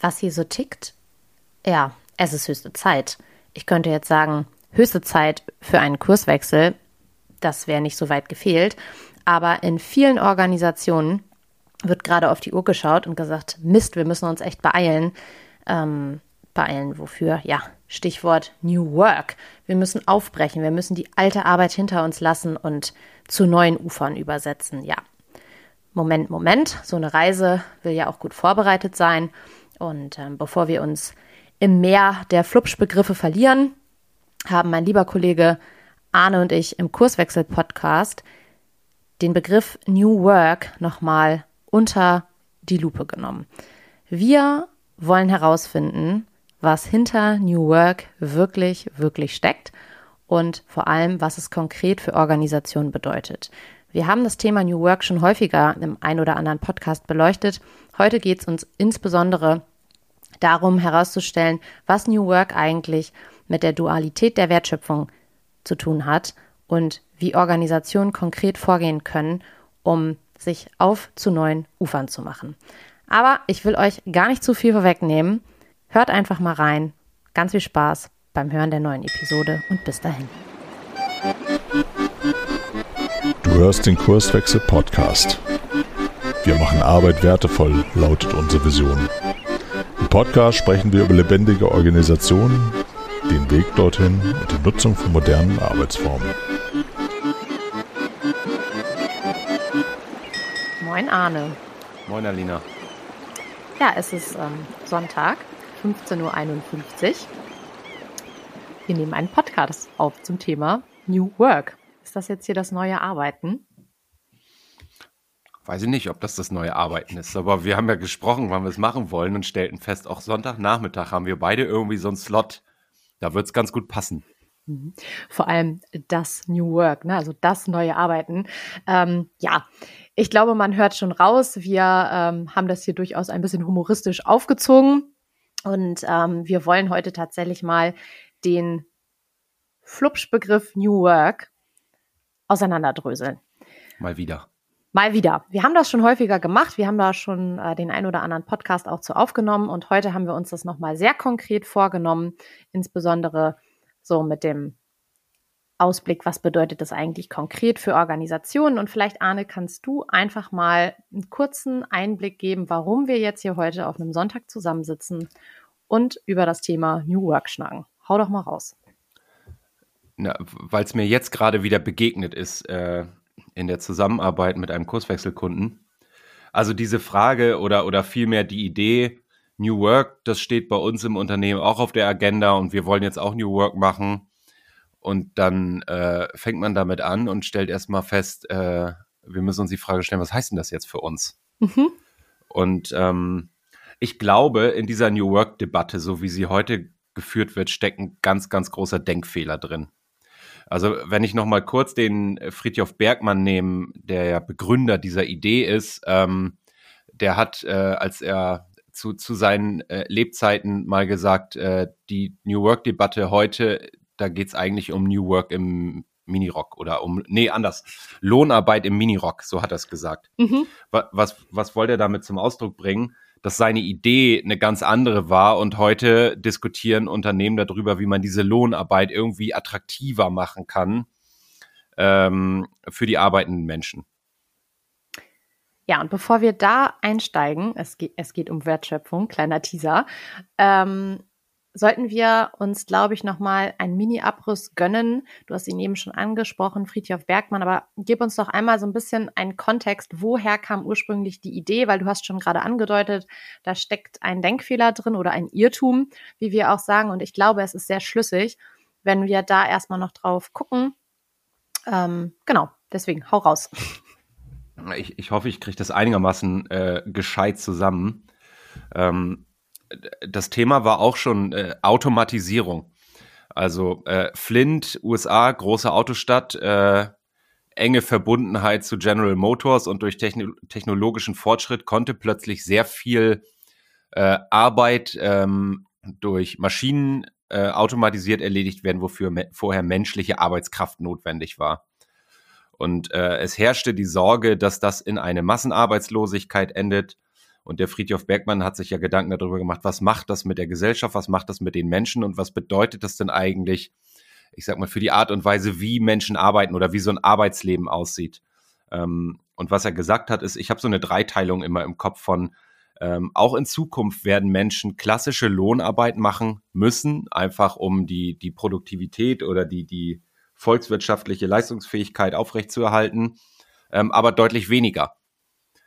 was hier so tickt? Ja, es ist höchste Zeit. Ich könnte jetzt sagen, höchste Zeit für einen Kurswechsel. Das wäre nicht so weit gefehlt. Aber in vielen Organisationen wird gerade auf die Uhr geschaut und gesagt, Mist, wir müssen uns echt beeilen. Ähm, beeilen, wofür? Ja, Stichwort New Work. Wir müssen aufbrechen, wir müssen die alte Arbeit hinter uns lassen und zu neuen Ufern übersetzen. Ja, Moment, Moment, so eine Reise will ja auch gut vorbereitet sein. Und ähm, bevor wir uns im Meer der Flupschbegriffe verlieren, haben mein lieber Kollege Arne und ich im Kurswechsel-Podcast den Begriff New Work nochmal unter die Lupe genommen. Wir wollen herausfinden, was hinter New Work wirklich, wirklich steckt und vor allem, was es konkret für Organisationen bedeutet. Wir haben das Thema New Work schon häufiger im ein oder anderen Podcast beleuchtet. Heute geht es uns insbesondere darum herauszustellen, was New Work eigentlich mit der Dualität der Wertschöpfung zu tun hat und wie Organisationen konkret vorgehen können, um sich auf zu neuen Ufern zu machen. Aber ich will euch gar nicht zu viel vorwegnehmen. Hört einfach mal rein. Ganz viel Spaß beim Hören der neuen Episode und bis dahin. Du hörst den Kurswechsel Podcast. Wir machen Arbeit wertevoll, lautet unsere Vision. Im Podcast sprechen wir über lebendige Organisationen, den Weg dorthin und die Nutzung von modernen Arbeitsformen. Moin Arne. Moin Alina. Ja, es ist ähm, Sonntag, 15.51 Uhr. Wir nehmen einen Podcast auf zum Thema New Work. Ist das jetzt hier das neue Arbeiten? Weiß ich nicht, ob das das neue Arbeiten ist, aber wir haben ja gesprochen, wann wir es machen wollen und stellten fest, auch Sonntagnachmittag haben wir beide irgendwie so einen Slot. Da wird es ganz gut passen. Mhm. Vor allem das New Work, ne? also das neue Arbeiten. Ähm, ja, ich glaube, man hört schon raus, wir ähm, haben das hier durchaus ein bisschen humoristisch aufgezogen. Und ähm, wir wollen heute tatsächlich mal den Flupschbegriff New Work auseinanderdröseln. Mal wieder. Mal wieder. Wir haben das schon häufiger gemacht. Wir haben da schon äh, den ein oder anderen Podcast auch zu aufgenommen. Und heute haben wir uns das nochmal sehr konkret vorgenommen, insbesondere so mit dem Ausblick, was bedeutet das eigentlich konkret für Organisationen? Und vielleicht, Arne, kannst du einfach mal einen kurzen Einblick geben, warum wir jetzt hier heute auf einem Sonntag zusammensitzen und über das Thema New Work schnacken. Hau doch mal raus. Weil es mir jetzt gerade wieder begegnet ist äh, in der Zusammenarbeit mit einem Kurswechselkunden. Also diese Frage oder, oder vielmehr die Idee, New Work, das steht bei uns im Unternehmen auch auf der Agenda und wir wollen jetzt auch New Work machen und dann äh, fängt man damit an und stellt erstmal fest, äh, wir müssen uns die Frage stellen, was heißt denn das jetzt für uns? Mhm. Und ähm, ich glaube, in dieser New Work-Debatte, so wie sie heute geführt wird, steckt ein ganz, ganz großer Denkfehler drin. Also wenn ich noch mal kurz den Friedhof Bergmann nehme, der ja Begründer dieser Idee ist, ähm, der hat, äh, als er zu, zu seinen äh, Lebzeiten mal gesagt, äh, die New Work-Debatte heute da geht es eigentlich um New Work im Minirock oder um, nee, anders. Lohnarbeit im Minirock, so hat er es gesagt. Mhm. Was, was wollte er damit zum Ausdruck bringen? Dass seine Idee eine ganz andere war und heute diskutieren Unternehmen darüber, wie man diese Lohnarbeit irgendwie attraktiver machen kann ähm, für die arbeitenden Menschen. Ja, und bevor wir da einsteigen, es geht, es geht um Wertschöpfung, kleiner Teaser, ähm, sollten wir uns, glaube ich, nochmal einen Mini-Abriss gönnen. Du hast ihn eben schon angesprochen, Friedhof Bergmann, aber gib uns doch einmal so ein bisschen einen Kontext. Woher kam ursprünglich die Idee? Weil du hast schon gerade angedeutet, da steckt ein Denkfehler drin oder ein Irrtum, wie wir auch sagen. Und ich glaube, es ist sehr schlüssig, wenn wir da erstmal noch drauf gucken. Ähm, genau, deswegen, hau raus. Ich, ich hoffe, ich kriege das einigermaßen äh, gescheit zusammen. Ähm, das Thema war auch schon äh, Automatisierung. Also äh, Flint, USA, große Autostadt, äh, enge Verbundenheit zu General Motors und durch techn technologischen Fortschritt konnte plötzlich sehr viel äh, Arbeit ähm, durch Maschinen äh, automatisiert erledigt werden, wofür me vorher menschliche Arbeitskraft notwendig war. Und äh, es herrschte die Sorge, dass das in eine Massenarbeitslosigkeit endet Und der Friedhof Bergmann hat sich ja Gedanken darüber gemacht, was macht das mit der Gesellschaft, was macht das mit den Menschen und was bedeutet das denn eigentlich, ich sag mal, für die Art und Weise, wie Menschen arbeiten oder wie so ein Arbeitsleben aussieht. Ähm, und was er gesagt hat, ist, ich habe so eine Dreiteilung immer im Kopf von, ähm, auch in Zukunft werden Menschen klassische Lohnarbeit machen müssen, einfach um die, die Produktivität oder die, die volkswirtschaftliche Leistungsfähigkeit aufrechtzuerhalten, ähm, aber deutlich weniger,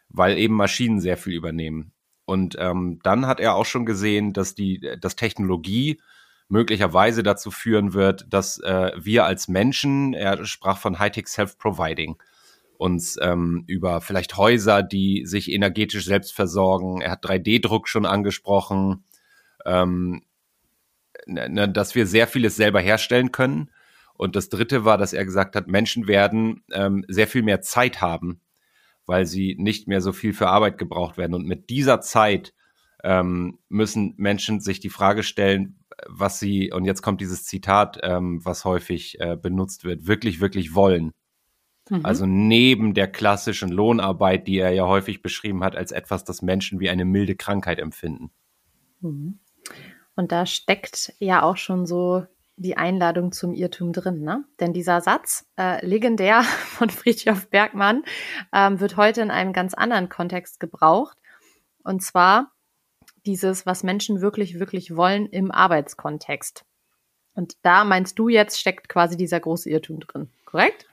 weil eben Maschinen sehr viel übernehmen. Und ähm, dann hat er auch schon gesehen, dass die, dass Technologie möglicherweise dazu führen wird, dass äh, wir als Menschen, er sprach von Hightech Self-Providing, uns ähm, über vielleicht Häuser, die sich energetisch selbst versorgen. Er hat 3D-Druck schon angesprochen, ähm, ne, ne, dass wir sehr vieles selber herstellen können. Und das Dritte war, dass er gesagt hat, Menschen werden ähm, sehr viel mehr Zeit haben, weil sie nicht mehr so viel für Arbeit gebraucht werden. Und mit dieser Zeit ähm, müssen Menschen sich die Frage stellen, was sie, und jetzt kommt dieses Zitat, ähm, was häufig äh, benutzt wird, wirklich, wirklich wollen. Mhm. Also neben der klassischen Lohnarbeit, die er ja häufig beschrieben hat, als etwas, das Menschen wie eine milde Krankheit empfinden. Mhm. Und da steckt ja auch schon so die Einladung zum Irrtum drin, ne? Denn dieser Satz, äh, legendär von Friedhof Bergmann, ähm, wird heute in einem ganz anderen Kontext gebraucht. Und zwar dieses, was Menschen wirklich, wirklich wollen im Arbeitskontext. Und da meinst du jetzt, steckt quasi dieser große Irrtum drin, korrekt?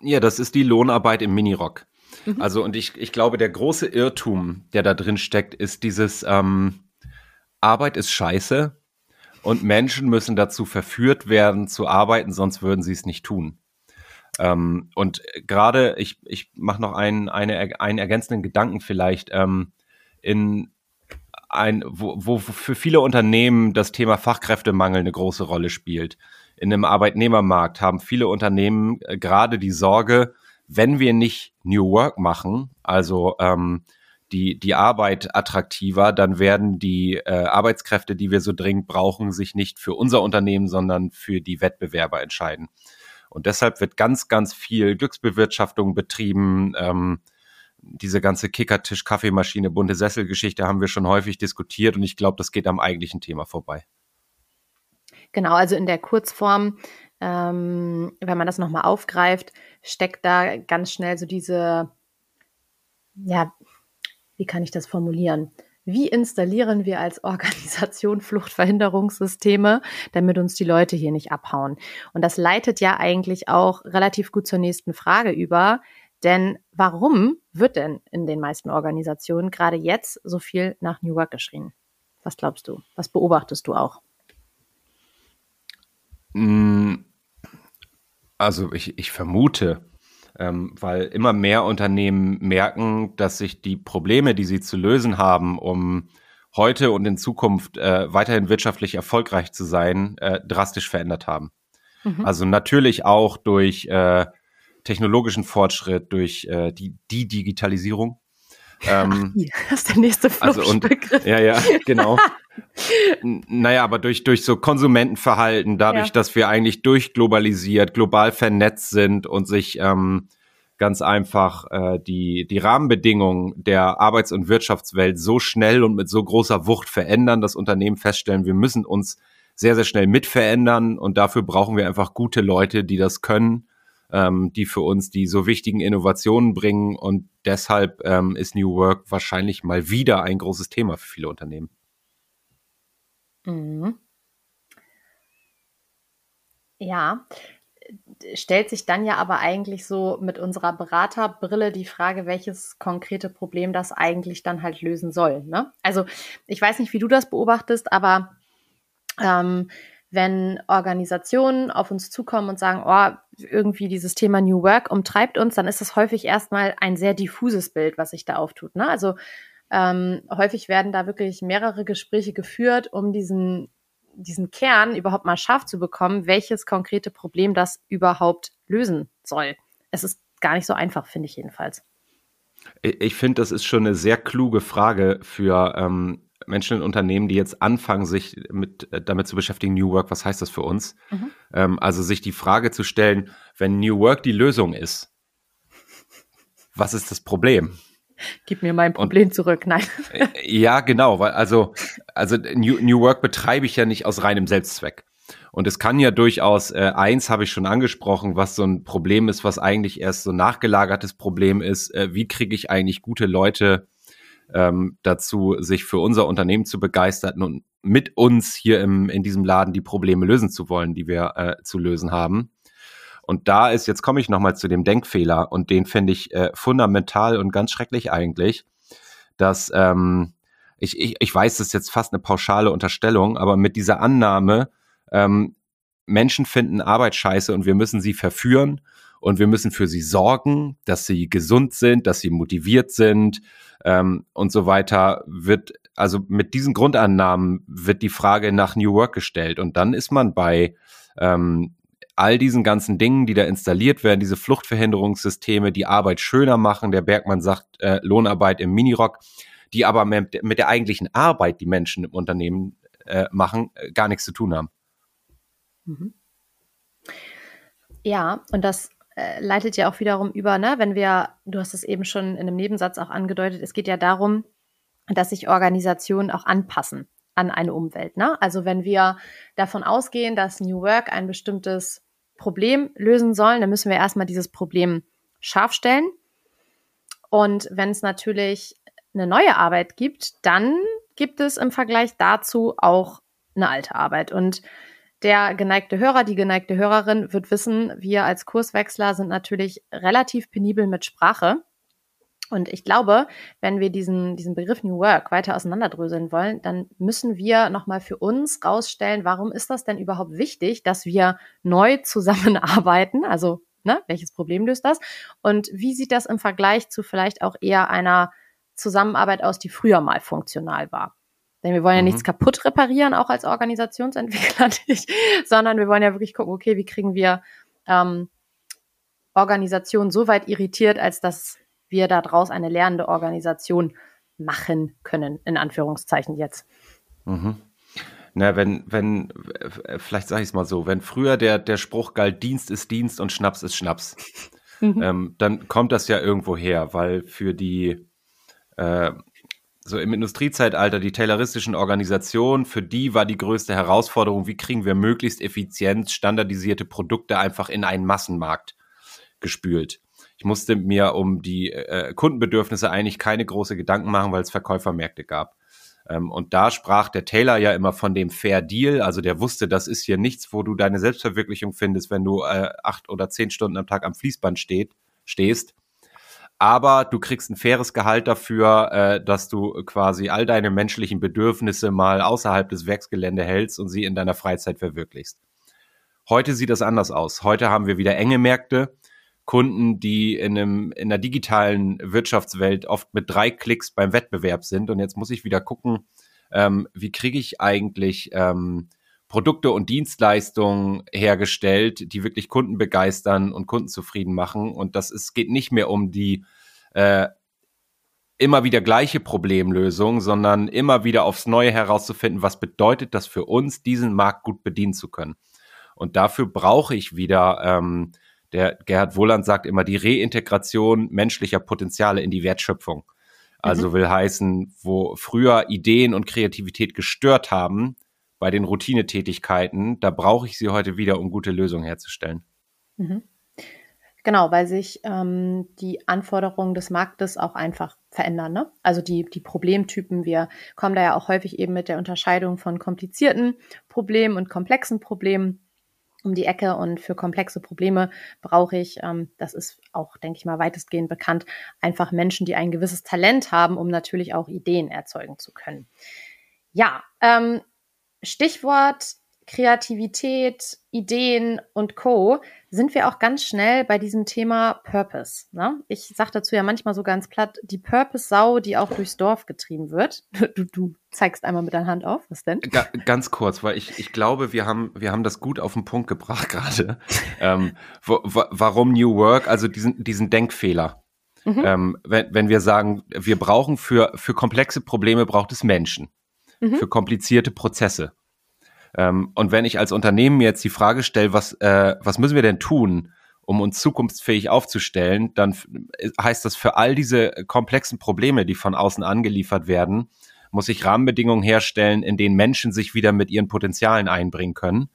Ja, das ist die Lohnarbeit im Minirock. Mhm. Also, und ich, ich glaube, der große Irrtum, der da drin steckt, ist dieses ähm, Arbeit ist scheiße und Menschen müssen dazu verführt werden zu arbeiten, sonst würden sie es nicht tun. Ähm, und gerade, ich, ich mache noch einen, eine, einen ergänzenden Gedanken vielleicht, ähm, in ein, wo, wo für viele Unternehmen das Thema Fachkräftemangel eine große Rolle spielt in einem Arbeitnehmermarkt haben viele Unternehmen äh, gerade die Sorge, wenn wir nicht New Work machen, also ähm, die, die Arbeit attraktiver, dann werden die äh, Arbeitskräfte, die wir so dringend brauchen, sich nicht für unser Unternehmen, sondern für die Wettbewerber entscheiden. Und deshalb wird ganz, ganz viel Glücksbewirtschaftung betrieben. Ähm, diese ganze Kickertisch, Kaffeemaschine, bunte Sesselgeschichte haben wir schon häufig diskutiert und ich glaube, das geht am eigentlichen Thema vorbei. Genau, also in der Kurzform, ähm, wenn man das nochmal aufgreift, steckt da ganz schnell so diese, ja, wie kann ich das formulieren? Wie installieren wir als Organisation Fluchtverhinderungssysteme, damit uns die Leute hier nicht abhauen? Und das leitet ja eigentlich auch relativ gut zur nächsten Frage über. Denn warum wird denn in den meisten Organisationen gerade jetzt so viel nach New Work geschrien? Was glaubst du? Was beobachtest du auch? Mm, also ich, ich vermute, ähm, weil immer mehr Unternehmen merken, dass sich die Probleme, die sie zu lösen haben, um heute und in Zukunft äh, weiterhin wirtschaftlich erfolgreich zu sein, äh, drastisch verändert haben. Mhm. Also natürlich auch durch äh, technologischen Fortschritt, durch äh, die, die Digitalisierung. Ähm, das ist der nächste also und, Ja, ja, genau. naja, aber durch, durch so Konsumentenverhalten, dadurch, ja. dass wir eigentlich durchglobalisiert, global vernetzt sind und sich ähm, ganz einfach äh, die, die Rahmenbedingungen der Arbeits- und Wirtschaftswelt so schnell und mit so großer Wucht verändern, dass Unternehmen feststellen, wir müssen uns sehr, sehr schnell mitverändern und dafür brauchen wir einfach gute Leute, die das können ähm, die für uns die so wichtigen Innovationen bringen. Und deshalb ähm, ist New Work wahrscheinlich mal wieder ein großes Thema für viele Unternehmen. Mhm. Ja, stellt sich dann ja aber eigentlich so mit unserer Beraterbrille die Frage, welches konkrete Problem das eigentlich dann halt lösen soll. Ne? Also ich weiß nicht, wie du das beobachtest, aber ähm, wenn Organisationen auf uns zukommen und sagen, oh, irgendwie dieses Thema New Work umtreibt uns, dann ist das häufig erstmal ein sehr diffuses Bild, was sich da auftut. Ne? Also ähm, häufig werden da wirklich mehrere Gespräche geführt, um diesen, diesen Kern überhaupt mal scharf zu bekommen, welches konkrete Problem das überhaupt lösen soll. Es ist gar nicht so einfach, finde ich jedenfalls. Ich finde, das ist schon eine sehr kluge Frage für ähm, Menschen in Unternehmen, die jetzt anfangen, sich mit, äh, damit zu beschäftigen, New Work, was heißt das für uns? Mhm. Ähm, also sich die Frage zu stellen, wenn New Work die Lösung ist, was ist das Problem? Gib mir mein Problem und, zurück, nein. Äh, ja, genau, weil also, also New, New Work betreibe ich ja nicht aus reinem Selbstzweck. Und es kann ja durchaus, äh, eins habe ich schon angesprochen, was so ein Problem ist, was eigentlich erst so nachgelagertes Problem ist. Äh, wie kriege ich eigentlich gute Leute ähm, dazu, sich für unser Unternehmen zu begeistern und mit uns hier im, in diesem Laden die Probleme lösen zu wollen, die wir äh, zu lösen haben. Und da ist, jetzt komme ich nochmal zu dem Denkfehler und den finde ich äh, fundamental und ganz schrecklich eigentlich, dass ähm, ich, ich, ich weiß, das ist jetzt fast eine pauschale Unterstellung, aber mit dieser Annahme, ähm, Menschen finden Arbeit scheiße und wir müssen sie verführen und wir müssen für sie sorgen, dass sie gesund sind, dass sie motiviert sind ähm, und so weiter, wird also mit diesen Grundannahmen wird die Frage nach New Work gestellt. Und dann ist man bei ähm, all diesen ganzen Dingen, die da installiert werden, diese Fluchtverhinderungssysteme, die Arbeit schöner machen, der Bergmann sagt äh, Lohnarbeit im Minirock, die aber mit, der eigentlichen Arbeit, die Menschen im Unternehmen äh, machen, äh, gar nichts zu tun haben. Mhm. Ja, und das äh, leitet ja auch wiederum über, ne, wenn wir, du hast es eben schon in einem Nebensatz auch angedeutet, es geht ja darum, dass sich Organisationen auch anpassen an eine Umwelt. Ne? Also wenn wir davon ausgehen, dass New Work ein bestimmtes Problem lösen soll, dann müssen wir erstmal dieses Problem scharf stellen. Und wenn es natürlich eine neue Arbeit gibt, dann gibt es im Vergleich dazu auch eine alte Arbeit. Und der geneigte Hörer, die geneigte Hörerin wird wissen, wir als Kurswechsler sind natürlich relativ penibel mit Sprache. Und ich glaube, wenn wir diesen, diesen Begriff New Work weiter auseinanderdröseln wollen, dann müssen wir nochmal für uns rausstellen, warum ist das denn überhaupt wichtig, dass wir neu zusammenarbeiten? Also, ne, welches Problem löst das? Und wie sieht das im Vergleich zu vielleicht auch eher einer Zusammenarbeit aus, die früher mal funktional war? Denn wir wollen ja mhm. nichts kaputt reparieren, auch als Organisationsentwickler nicht, sondern wir wollen ja wirklich gucken, okay, wie kriegen wir ähm, Organisationen so weit irritiert, als dass wir daraus eine lernende Organisation machen können, in Anführungszeichen jetzt. Mhm. Na, wenn, wenn, vielleicht sage ich es mal so, wenn früher der, der Spruch galt, Dienst ist Dienst und Schnaps ist Schnaps, mhm. ähm, dann kommt das ja irgendwo her, weil für die äh, so im Industriezeitalter die tayloristischen Organisationen, für die war die größte Herausforderung, wie kriegen wir möglichst effizient standardisierte Produkte einfach in einen Massenmarkt gespült. Ich musste mir um die äh, Kundenbedürfnisse eigentlich keine große Gedanken machen, weil es Verkäufermärkte gab. Ähm, und da sprach der Taylor ja immer von dem Fair Deal, also der wusste, das ist hier nichts, wo du deine Selbstverwirklichung findest, wenn du äh, acht oder zehn Stunden am Tag am Fließband steht, stehst, aber du kriegst ein faires Gehalt dafür, äh, dass du quasi all deine menschlichen Bedürfnisse mal außerhalb des Werksgelände hältst und sie in deiner Freizeit verwirklichst. Heute sieht das anders aus. Heute haben wir wieder enge Märkte, Kunden, die in, einem, in der digitalen Wirtschaftswelt oft mit drei Klicks beim Wettbewerb sind. Und jetzt muss ich wieder gucken, ähm, wie kriege ich eigentlich ähm, Produkte und Dienstleistungen hergestellt, die wirklich Kunden begeistern und Kunden zufrieden machen. Und das ist, geht nicht mehr um die äh, immer wieder gleiche Problemlösung, sondern immer wieder aufs Neue herauszufinden, was bedeutet das für uns, diesen Markt gut bedienen zu können. Und dafür brauche ich wieder, ähm, der Gerhard Wohland sagt immer, die Reintegration menschlicher Potenziale in die Wertschöpfung. Also mhm. will heißen, wo früher Ideen und Kreativität gestört haben, bei den Routinetätigkeiten, da brauche ich sie heute wieder, um gute Lösungen herzustellen. Mhm. Genau, weil sich ähm, die Anforderungen des Marktes auch einfach verändern. Ne? Also die, die Problemtypen, wir kommen da ja auch häufig eben mit der Unterscheidung von komplizierten Problemen und komplexen Problemen um die Ecke. Und für komplexe Probleme brauche ich, ähm, das ist auch, denke ich mal, weitestgehend bekannt, einfach Menschen, die ein gewisses Talent haben, um natürlich auch Ideen erzeugen zu können. Ja, ähm, Stichwort Kreativität, Ideen und Co. sind wir auch ganz schnell bei diesem Thema Purpose. Ne? Ich sage dazu ja manchmal so ganz platt, die Purpose-Sau, die auch durchs Dorf getrieben wird. Du, du zeigst einmal mit deiner Hand auf, was denn? Ga ganz kurz, weil ich, ich glaube, wir haben, wir haben das gut auf den Punkt gebracht gerade. ähm, wo, wo, warum New Work, also diesen, diesen Denkfehler. Mhm. Ähm, wenn, wenn wir sagen, wir brauchen für, für komplexe Probleme braucht es Menschen mhm. für komplizierte Prozesse. Ähm, und wenn ich als Unternehmen jetzt die Frage stelle, was, äh, was müssen wir denn tun, um uns zukunftsfähig aufzustellen, dann heißt das für all diese komplexen Probleme, die von außen angeliefert werden, muss ich Rahmenbedingungen herstellen, in denen Menschen sich wieder mit ihren Potenzialen einbringen können.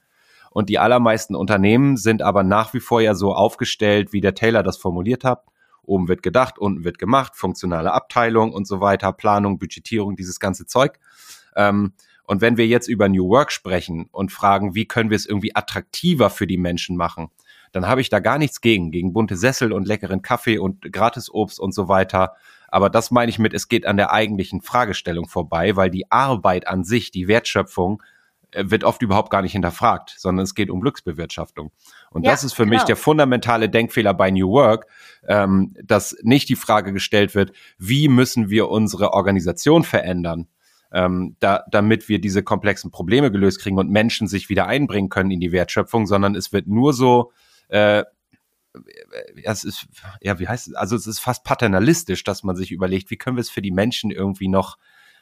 Und die allermeisten Unternehmen sind aber nach wie vor ja so aufgestellt, wie der Taylor das formuliert hat. Oben wird gedacht, unten wird gemacht, funktionale Abteilung und so weiter, Planung, Budgetierung, dieses ganze Zeug. Ähm, und wenn wir jetzt über New Work sprechen und fragen, wie können wir es irgendwie attraktiver für die Menschen machen, dann habe ich da gar nichts gegen, gegen bunte Sessel und leckeren Kaffee und Gratisobst und so weiter. Aber das meine ich mit, es geht an der eigentlichen Fragestellung vorbei, weil die Arbeit an sich, die Wertschöpfung, äh, wird oft überhaupt gar nicht hinterfragt, sondern es geht um Glücksbewirtschaftung. Und ja, das ist für genau. mich der fundamentale Denkfehler bei New Work, ähm, dass nicht die Frage gestellt wird, wie müssen wir unsere Organisation verändern, ähm, da, damit wir diese komplexen Probleme gelöst kriegen und Menschen sich wieder einbringen können in die Wertschöpfung, sondern es wird nur so, äh, es ist, ja, wie heißt es, also es ist fast paternalistisch, dass man sich überlegt, wie können wir es für die Menschen irgendwie noch,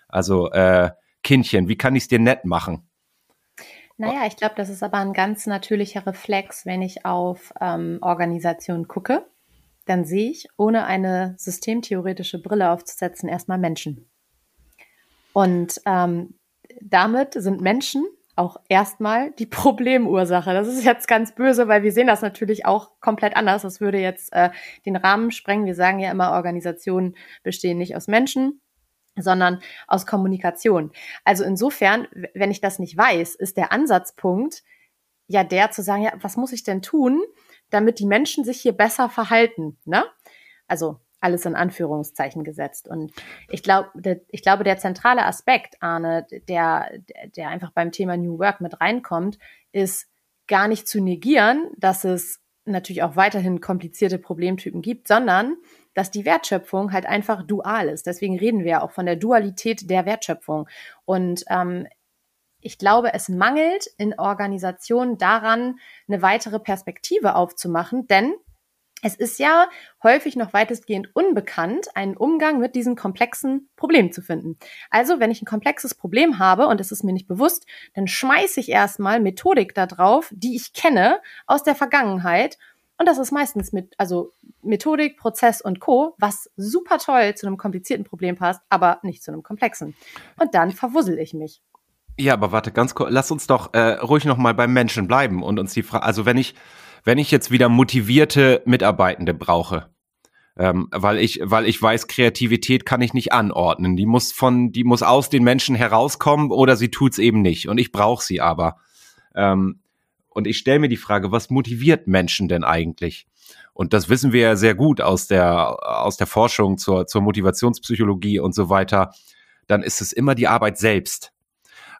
also äh, Kindchen, wie kann ich es dir nett machen? Naja, ich glaube, das ist aber ein ganz natürlicher Reflex, wenn ich auf ähm, Organisationen gucke, dann sehe ich, ohne eine systemtheoretische Brille aufzusetzen, erstmal Menschen. Und ähm, damit sind Menschen auch erstmal die Problemursache. Das ist jetzt ganz böse, weil wir sehen das natürlich auch komplett anders. Das würde jetzt äh, den Rahmen sprengen. Wir sagen ja immer, Organisationen bestehen nicht aus Menschen, sondern aus Kommunikation. Also insofern, wenn ich das nicht weiß, ist der Ansatzpunkt ja der zu sagen, ja, was muss ich denn tun, damit die Menschen sich hier besser verhalten, ne? Also alles in Anführungszeichen gesetzt. Und ich glaube, ich glaube, der zentrale Aspekt, Arne, der, der einfach beim Thema New Work mit reinkommt, ist gar nicht zu negieren, dass es natürlich auch weiterhin komplizierte Problemtypen gibt, sondern dass die Wertschöpfung halt einfach dual ist. Deswegen reden wir ja auch von der Dualität der Wertschöpfung. Und ähm, ich glaube, es mangelt in Organisationen daran, eine weitere Perspektive aufzumachen, denn es ist ja häufig noch weitestgehend unbekannt, einen Umgang mit diesen komplexen Problemen zu finden. Also, wenn ich ein komplexes Problem habe und es ist mir nicht bewusst, dann schmeiße ich erstmal Methodik da drauf, die ich kenne aus der Vergangenheit. Und das ist meistens mit, also Methodik, Prozess und Co., was super toll zu einem komplizierten Problem passt, aber nicht zu einem komplexen. Und dann verwussel ich mich. Ja, aber warte, ganz kurz, lass uns doch äh, ruhig noch mal beim Menschen bleiben und uns die Frage, also wenn ich, wenn ich jetzt wieder motivierte Mitarbeitende brauche, ähm, weil ich, weil ich weiß, Kreativität kann ich nicht anordnen. Die muss von, die muss aus den Menschen herauskommen oder sie tut's eben nicht. Und ich brauche sie aber. Ähm, und ich stelle mir die Frage, was motiviert Menschen denn eigentlich? Und das wissen wir ja sehr gut aus der, aus der Forschung zur, zur Motivationspsychologie und so weiter. Dann ist es immer die Arbeit selbst.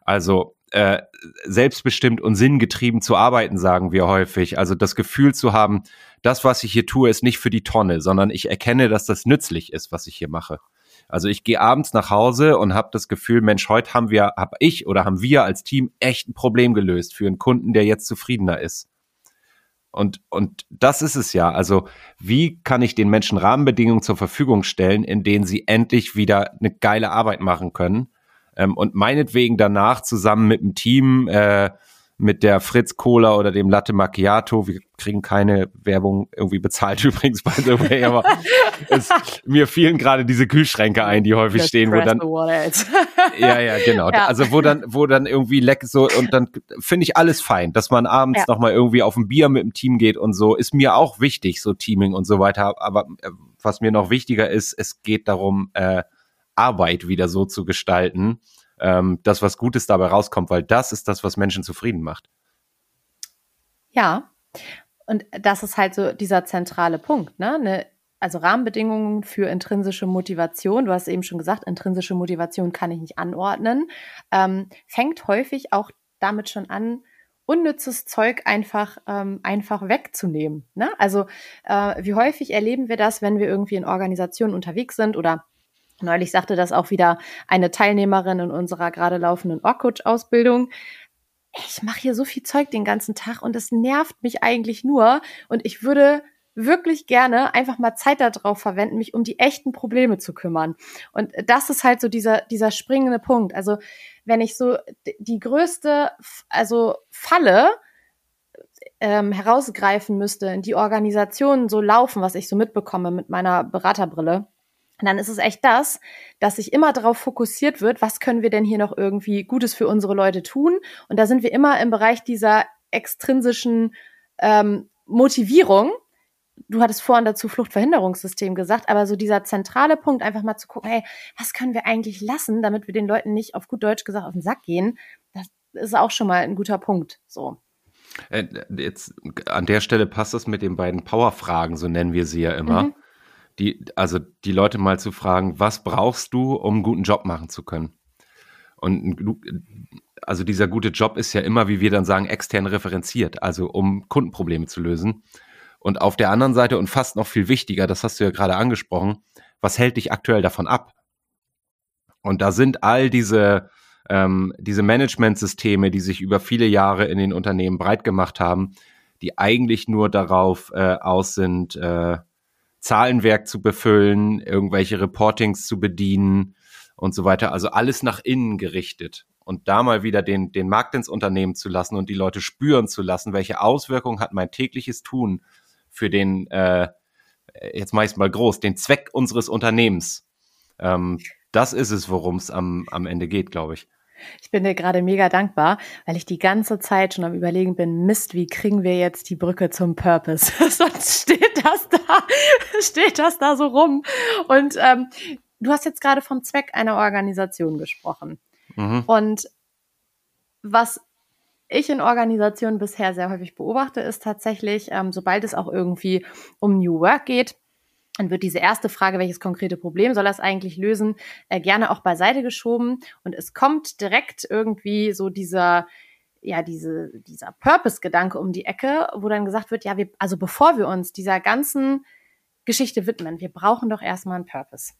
Also äh, selbstbestimmt und sinngetrieben zu arbeiten, sagen wir häufig. Also das Gefühl zu haben, das, was ich hier tue, ist nicht für die Tonne, sondern ich erkenne, dass das nützlich ist, was ich hier mache. Also ich gehe abends nach Hause und habe das Gefühl, Mensch, heute haben wir, habe ich oder haben wir als Team echt ein Problem gelöst für einen Kunden, der jetzt zufriedener ist. Und, und das ist es ja. Also, wie kann ich den Menschen Rahmenbedingungen zur Verfügung stellen, in denen sie endlich wieder eine geile Arbeit machen können? Ähm, und meinetwegen danach zusammen mit dem Team, äh, mit der Fritz Cola oder dem Latte Macchiato. Wir kriegen keine Werbung irgendwie bezahlt übrigens by the way, aber es, mir fielen gerade diese Kühlschränke ein, die häufig Just stehen, wo dann ja ja genau, ja. also wo dann wo dann irgendwie leck so und dann finde ich alles fein, dass man abends ja. noch mal irgendwie auf ein Bier mit dem Team geht und so ist mir auch wichtig so Teaming und so weiter. Aber äh, was mir noch wichtiger ist, es geht darum äh, Arbeit wieder so zu gestalten, ähm, dass was Gutes dabei rauskommt, weil das ist das, was Menschen zufrieden macht. Ja, und das ist halt so dieser zentrale Punkt, ne? Eine, also Rahmenbedingungen für intrinsische Motivation, du hast eben schon gesagt, intrinsische Motivation kann ich nicht anordnen, ähm, fängt häufig auch damit schon an, unnützes Zeug einfach, ähm, einfach wegzunehmen. Ne? Also äh, wie häufig erleben wir das, wenn wir irgendwie in Organisationen unterwegs sind oder Neulich sagte das auch wieder eine Teilnehmerin in unserer gerade laufenden Orkut-Ausbildung. Ich mache hier so viel Zeug den ganzen Tag und es nervt mich eigentlich nur. Und ich würde wirklich gerne einfach mal Zeit darauf verwenden, mich um die echten Probleme zu kümmern. Und das ist halt so dieser, dieser springende Punkt. Also wenn ich so die größte, also Falle ähm, herausgreifen müsste, die Organisationen so laufen, was ich so mitbekomme mit meiner Beraterbrille, dann ist es echt das, dass sich immer darauf fokussiert wird, was können wir denn hier noch irgendwie Gutes für unsere Leute tun? Und da sind wir immer im Bereich dieser extrinsischen ähm, Motivierung. Du hattest vorhin dazu Fluchtverhinderungssystem gesagt, aber so dieser zentrale Punkt, einfach mal zu gucken, hey, was können wir eigentlich lassen, damit wir den Leuten nicht auf gut Deutsch gesagt auf den Sack gehen, das ist auch schon mal ein guter Punkt. So. Äh, jetzt an der Stelle passt das mit den beiden Powerfragen, so nennen wir sie ja immer. Mhm die, also die Leute mal zu fragen, was brauchst du, um einen guten Job machen zu können? Und also dieser gute Job ist ja immer, wie wir dann sagen, extern referenziert, also um Kundenprobleme zu lösen. Und auf der anderen Seite und fast noch viel wichtiger, das hast du ja gerade angesprochen, was hält dich aktuell davon ab? Und da sind all diese, ähm, diese Managementsysteme, die sich über viele Jahre in den Unternehmen breit gemacht haben, die eigentlich nur darauf äh, aus sind, äh, Zahlenwerk zu befüllen, irgendwelche Reportings zu bedienen und so weiter. Also alles nach innen gerichtet. Und da mal wieder den, den Markt ins Unternehmen zu lassen und die Leute spüren zu lassen, welche Auswirkungen hat mein tägliches Tun für den, äh, jetzt mache ich es mal groß, den Zweck unseres Unternehmens. Ähm, das ist es, worum es am, am Ende geht, glaube ich. Ich bin dir gerade mega dankbar, weil ich die ganze Zeit schon am Überlegen bin, Mist, wie kriegen wir jetzt die Brücke zum Purpose? Sonst steht das da, steht das da so rum. Und ähm, du hast jetzt gerade vom Zweck einer Organisation gesprochen. Mhm. Und was ich in Organisationen bisher sehr häufig beobachte, ist tatsächlich, ähm, sobald es auch irgendwie um New Work geht, dann wird diese erste Frage, welches konkrete Problem soll das eigentlich lösen, äh, gerne auch beiseite geschoben. Und es kommt direkt irgendwie so dieser, ja, diese, dieser Purpose-Gedanke um die Ecke, wo dann gesagt wird, ja, wir, also bevor wir uns dieser ganzen Geschichte widmen, wir brauchen doch erstmal einen Purpose.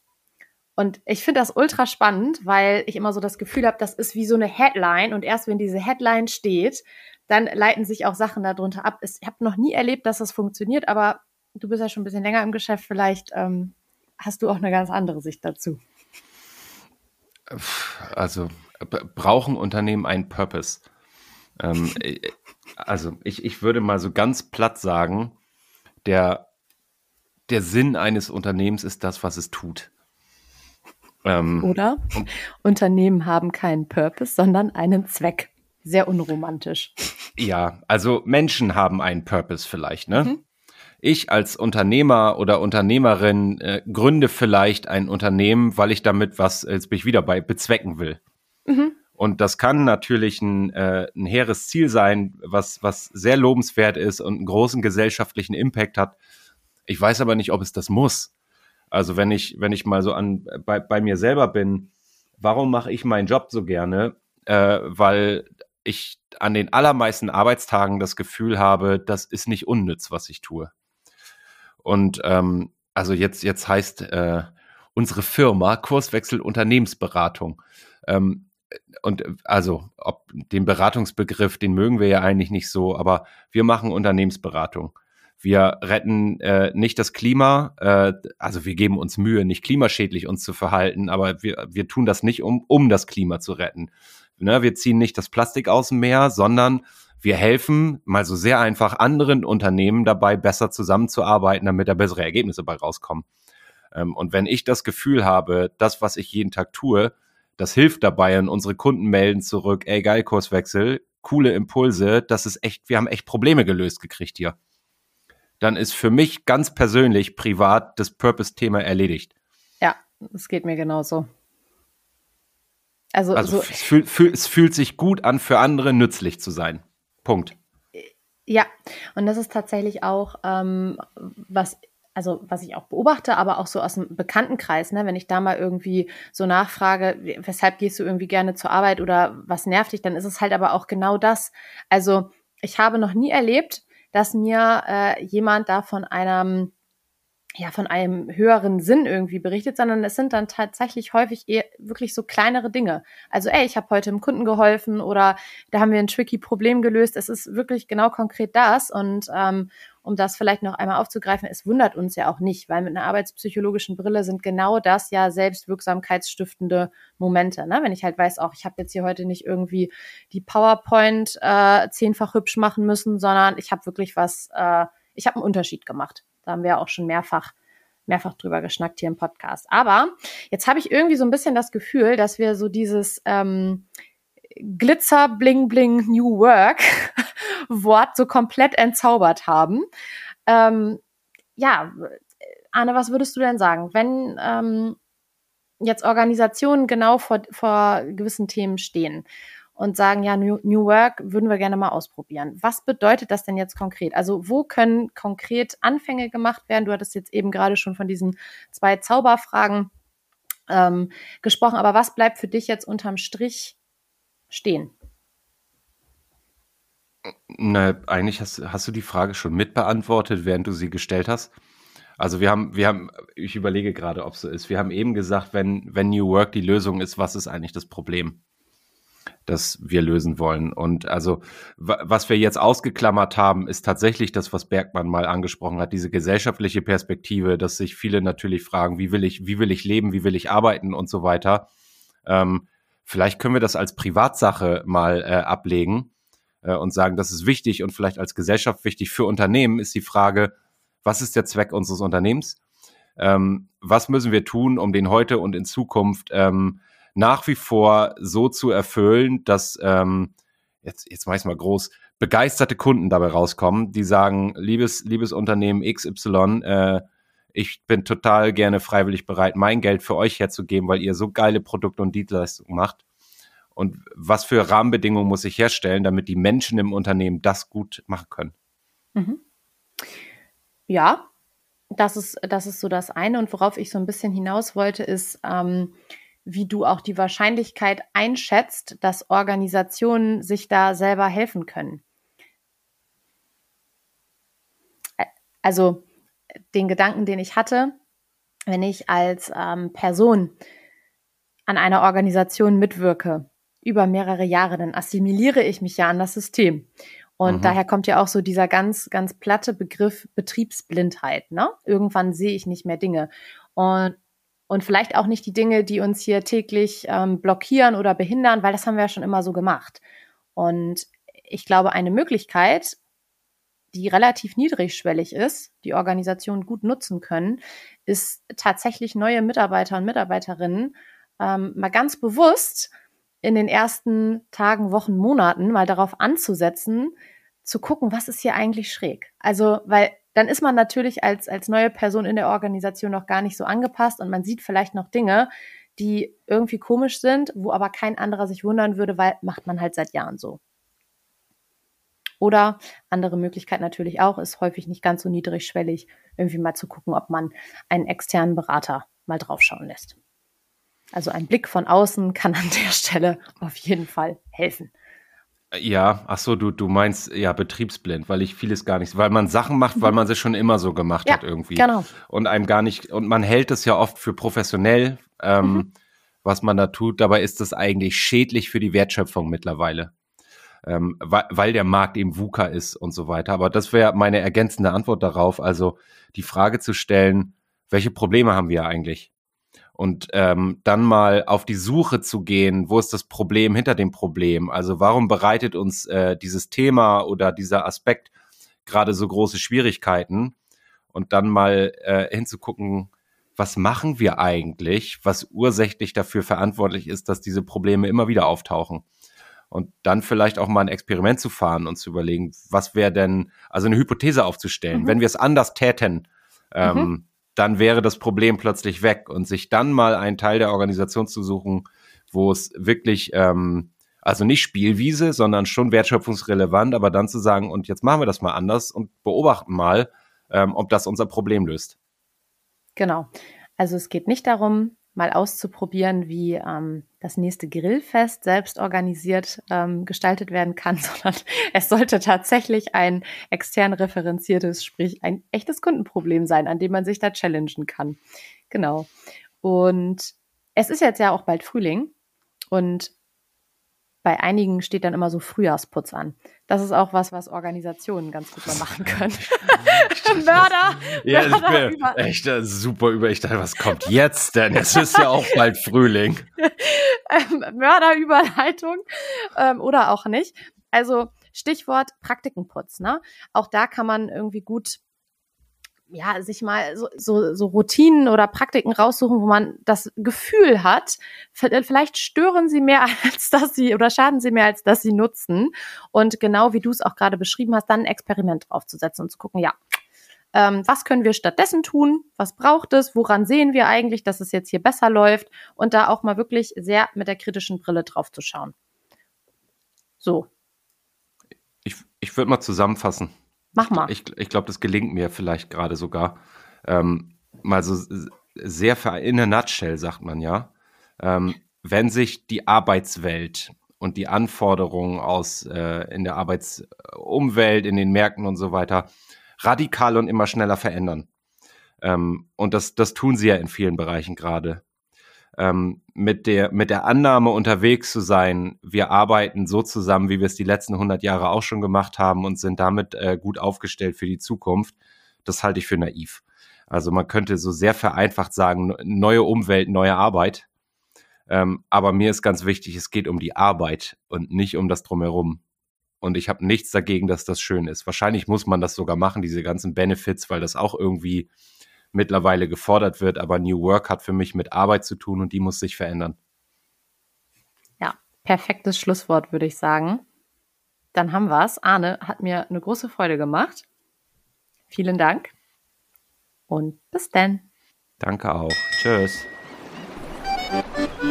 Und ich finde das ultra spannend, weil ich immer so das Gefühl habe, das ist wie so eine Headline und erst wenn diese Headline steht, dann leiten sich auch Sachen darunter ab. Ich habe noch nie erlebt, dass das funktioniert, aber du bist ja schon ein bisschen länger im Geschäft, vielleicht ähm, hast du auch eine ganz andere Sicht dazu. Also brauchen Unternehmen einen Purpose? Ähm, äh, also ich, ich würde mal so ganz platt sagen, der, der Sinn eines Unternehmens ist das, was es tut. Ähm, Oder Unternehmen haben keinen Purpose, sondern einen Zweck. Sehr unromantisch. Ja, also Menschen haben einen Purpose vielleicht, ne? Mhm ich als Unternehmer oder Unternehmerin äh, gründe vielleicht ein Unternehmen, weil ich damit was, jetzt bin ich wieder bei, bezwecken will. Mhm. Und das kann natürlich ein, äh, ein hehres Ziel sein, was, was sehr lobenswert ist und einen großen gesellschaftlichen Impact hat. Ich weiß aber nicht, ob es das muss. Also wenn ich, wenn ich mal so an bei, bei mir selber bin, warum mache ich meinen Job so gerne? Äh, weil ich an den allermeisten Arbeitstagen das Gefühl habe, das ist nicht unnütz, was ich tue. Und ähm, also jetzt, jetzt heißt äh, unsere Firma Kurswechsel Unternehmensberatung. Ähm, und also, ob den Beratungsbegriff, den mögen wir ja eigentlich nicht so, aber wir machen Unternehmensberatung. Wir retten äh, nicht das Klima, äh, also wir geben uns Mühe, nicht klimaschädlich uns zu verhalten, aber wir, wir tun das nicht, um, um das Klima zu retten. Ne, wir ziehen nicht das Plastik aus dem Meer, sondern wir helfen mal so sehr einfach anderen Unternehmen dabei, besser zusammenzuarbeiten, damit da bessere Ergebnisse bei rauskommen. Ähm, und wenn ich das Gefühl habe, das, was ich jeden Tag tue, das hilft dabei und unsere Kunden melden zurück, ey, geil, Kurswechsel, coole Impulse, das ist echt, wir haben echt Probleme gelöst gekriegt hier. Dann ist für mich ganz persönlich, privat, das Purpose-Thema erledigt. Ja, es geht mir genauso. Also, also so es, fühl, fühl, es fühlt sich gut an, für andere nützlich zu sein. Punkt. Ja, und das ist tatsächlich auch, ähm, was also was ich auch beobachte, aber auch so aus dem Bekanntenkreis, ne, wenn ich da mal irgendwie so nachfrage, weshalb gehst du irgendwie gerne zur Arbeit oder was nervt dich, dann ist es halt aber auch genau das. Also ich habe noch nie erlebt, dass mir äh, jemand da von einem ja von einem höheren Sinn irgendwie berichtet, sondern es sind dann tatsächlich häufig eher wirklich so kleinere Dinge. Also, ey, ich habe heute dem Kunden geholfen oder da haben wir ein tricky Problem gelöst. Es ist wirklich genau konkret das und ähm, um das vielleicht noch einmal aufzugreifen, es wundert uns ja auch nicht, weil mit einer arbeitspsychologischen Brille sind genau das ja selbstwirksamkeitsstiftende Momente. Ne? Wenn ich halt weiß, auch ich habe jetzt hier heute nicht irgendwie die PowerPoint äh, zehnfach hübsch machen müssen, sondern ich habe wirklich was, äh, ich habe einen Unterschied gemacht. Da haben wir auch schon mehrfach mehrfach drüber geschnackt hier im Podcast. Aber jetzt habe ich irgendwie so ein bisschen das Gefühl, dass wir so dieses ähm, Glitzer, Bling, Bling, New Work Wort so komplett entzaubert haben. Ähm, ja, Arne, was würdest du denn sagen, wenn ähm, jetzt Organisationen genau vor, vor gewissen Themen stehen und sagen, ja, New, New Work würden wir gerne mal ausprobieren. Was bedeutet das denn jetzt konkret? Also wo können konkret Anfänge gemacht werden? Du hattest jetzt eben gerade schon von diesen zwei Zauberfragen ähm, gesprochen, aber was bleibt für dich jetzt unterm Strich stehen? Na, eigentlich hast, hast du die Frage schon mitbeantwortet, während du sie gestellt hast. Also wir haben, wir haben, ich überlege gerade, ob es so ist. Wir haben eben gesagt, wenn, wenn New Work die Lösung ist, was ist eigentlich das Problem, das wir lösen wollen? Und also, was wir jetzt ausgeklammert haben, ist tatsächlich das, was Bergmann mal angesprochen hat, diese gesellschaftliche Perspektive, dass sich viele natürlich fragen, wie will ich, wie will ich leben, wie will ich arbeiten und so weiter. Ähm, vielleicht können wir das als Privatsache mal äh, ablegen äh, und sagen, das ist wichtig und vielleicht als Gesellschaft wichtig für Unternehmen, ist die Frage, was ist der Zweck unseres Unternehmens? Ähm, was müssen wir tun, um den heute und in Zukunft ähm, nach wie vor so zu erfüllen, dass ähm, jetzt, jetzt mach ich mal groß, begeisterte Kunden dabei rauskommen, die sagen, liebes, liebes Unternehmen XY, äh, ich bin total gerne freiwillig bereit, mein Geld für euch herzugeben, weil ihr so geile Produkte und Dienstleistungen macht und was für Rahmenbedingungen muss ich herstellen, damit die Menschen im Unternehmen das gut machen können. Mhm. Ja, das ist, das ist so das eine. Und worauf ich so ein bisschen hinaus wollte, ist, ähm, wie du auch die Wahrscheinlichkeit einschätzt, dass Organisationen sich da selber helfen können. Also den Gedanken, den ich hatte, wenn ich als ähm, Person an einer Organisation mitwirke, über mehrere Jahre, dann assimiliere ich mich ja an das System. Und mhm. daher kommt ja auch so dieser ganz, ganz platte Begriff Betriebsblindheit. Ne? Irgendwann sehe ich nicht mehr Dinge. Und, und vielleicht auch nicht die Dinge, die uns hier täglich ähm, blockieren oder behindern, weil das haben wir ja schon immer so gemacht. Und ich glaube, eine Möglichkeit, die relativ niedrigschwellig ist, die Organisationen gut nutzen können, ist tatsächlich neue Mitarbeiter und Mitarbeiterinnen ähm, mal ganz bewusst in den ersten Tagen, Wochen, Monaten mal darauf anzusetzen, zu gucken, was ist hier eigentlich schräg. Also, weil dann ist man natürlich als, als neue Person in der Organisation noch gar nicht so angepasst und man sieht vielleicht noch Dinge, die irgendwie komisch sind, wo aber kein anderer sich wundern würde, weil macht man halt seit Jahren so. Oder andere Möglichkeit natürlich auch, ist häufig nicht ganz so niedrigschwellig, irgendwie mal zu gucken, ob man einen externen Berater mal draufschauen lässt. Also ein Blick von außen kann an der Stelle auf jeden Fall helfen. Ja, ach so, du, du meinst ja betriebsblind, weil ich vieles gar nicht, weil man Sachen macht, weil mhm. man sie schon immer so gemacht ja, hat irgendwie. Genau. Und einem gar nicht, und man hält es ja oft für professionell, ähm, mhm. was man da tut. Dabei ist das eigentlich schädlich für die Wertschöpfung mittlerweile. Ähm, weil, weil der Markt eben VUCA ist und so weiter. Aber das wäre meine ergänzende Antwort darauf. Also die Frage zu stellen, welche Probleme haben wir eigentlich? Und ähm, dann mal auf die Suche zu gehen, wo ist das Problem hinter dem Problem? Also warum bereitet uns äh, dieses Thema oder dieser Aspekt gerade so große Schwierigkeiten? Und dann mal äh, hinzugucken, was machen wir eigentlich, was ursächlich dafür verantwortlich ist, dass diese Probleme immer wieder auftauchen. Und dann vielleicht auch mal ein Experiment zu fahren und zu überlegen, was wäre denn, also eine Hypothese aufzustellen, mhm. wenn wir es anders täten, ähm, mhm dann wäre das Problem plötzlich weg und sich dann mal einen Teil der Organisation zu suchen, wo es wirklich, ähm, also nicht Spielwiese, sondern schon wertschöpfungsrelevant, aber dann zu sagen, und jetzt machen wir das mal anders und beobachten mal, ähm, ob das unser Problem löst. Genau. Also es geht nicht darum, mal auszuprobieren, wie ähm, das nächste Grillfest selbst organisiert ähm, gestaltet werden kann, sondern es sollte tatsächlich ein extern referenziertes, sprich ein echtes Kundenproblem sein, an dem man sich da challengen kann. Genau. Und es ist jetzt ja auch bald Frühling und bei einigen steht dann immer so Frühjahrsputz an. Das ist auch was, was Organisationen ganz gut mal machen können. Mörder! Ja, Mörder ich bin echt äh, super über. Ich dachte, was kommt jetzt denn? Es ist ja auch bald Frühling. ähm, Mörderüberleitung ähm, oder auch nicht. Also Stichwort Praktikenputz. Ne? Auch da kann man irgendwie gut ja, sich mal so, so, so Routinen oder Praktiken raussuchen, wo man das Gefühl hat, äh, vielleicht stören sie mehr, als dass sie oder schaden sie mehr, als dass sie nutzen. Und genau wie du es auch gerade beschrieben hast, dann ein Experiment draufzusetzen und zu gucken, ja, ähm, was können wir stattdessen tun? Was braucht es? Woran sehen wir eigentlich, dass es jetzt hier besser läuft? Und da auch mal wirklich sehr mit der kritischen Brille drauf zu schauen. So. Ich, ich würde mal zusammenfassen. Mach mal. Ich, ich glaube, das gelingt mir vielleicht gerade sogar. Ähm, mal so sehr in a nutshell, sagt man ja. Ähm, wenn sich die Arbeitswelt und die Anforderungen aus äh, in der Arbeitsumwelt, in den Märkten und so weiter radikal und immer schneller verändern. Ähm, und das, das tun sie ja in vielen Bereichen gerade ähm, mit, der, mit der Annahme unterwegs zu sein, wir arbeiten so zusammen, wie wir es die letzten 100 Jahre auch schon gemacht haben und sind damit äh, gut aufgestellt für die Zukunft, das halte ich für naiv. Also man könnte so sehr vereinfacht sagen, neue Umwelt, neue Arbeit. Ähm, aber mir ist ganz wichtig, es geht um die Arbeit und nicht um das drumherum. Und ich habe nichts dagegen, dass das schön ist. Wahrscheinlich muss man das sogar machen, diese ganzen Benefits, weil das auch irgendwie mittlerweile gefordert wird. Aber New Work hat für mich mit Arbeit zu tun und die muss sich verändern. Ja, perfektes Schlusswort, würde ich sagen. Dann haben wir es. Arne hat mir eine große Freude gemacht. Vielen Dank und bis dann. Danke auch. Tschüss.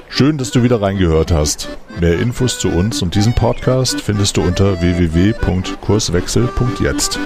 Schön, dass du wieder reingehört hast. Mehr Infos zu uns und diesem Podcast findest du unter www.kurswechsel.jetzt.